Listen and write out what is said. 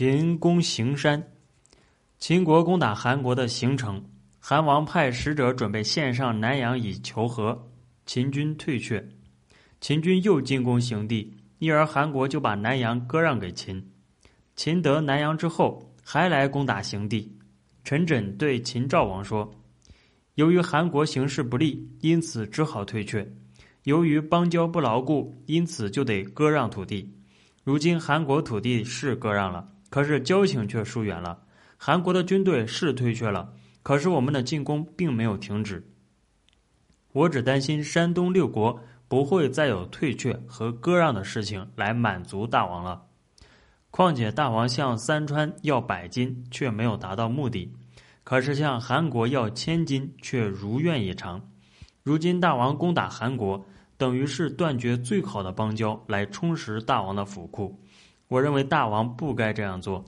秦攻行山，秦国攻打韩国的行程，韩王派使者准备献上南阳以求和，秦军退却，秦军又进攻行地，因而韩国就把南阳割让给秦。秦得南阳之后，还来攻打行地。陈轸对秦赵王说：“由于韩国形势不利，因此只好退却；由于邦交不牢固，因此就得割让土地。如今韩国土地是割让了。”可是交情却疏远了，韩国的军队是退却了，可是我们的进攻并没有停止。我只担心山东六国不会再有退却和割让的事情来满足大王了。况且大王向三川要百金，却没有达到目的；可是向韩国要千金，却如愿以偿。如今大王攻打韩国，等于是断绝最好的邦交，来充实大王的府库。我认为大王不该这样做。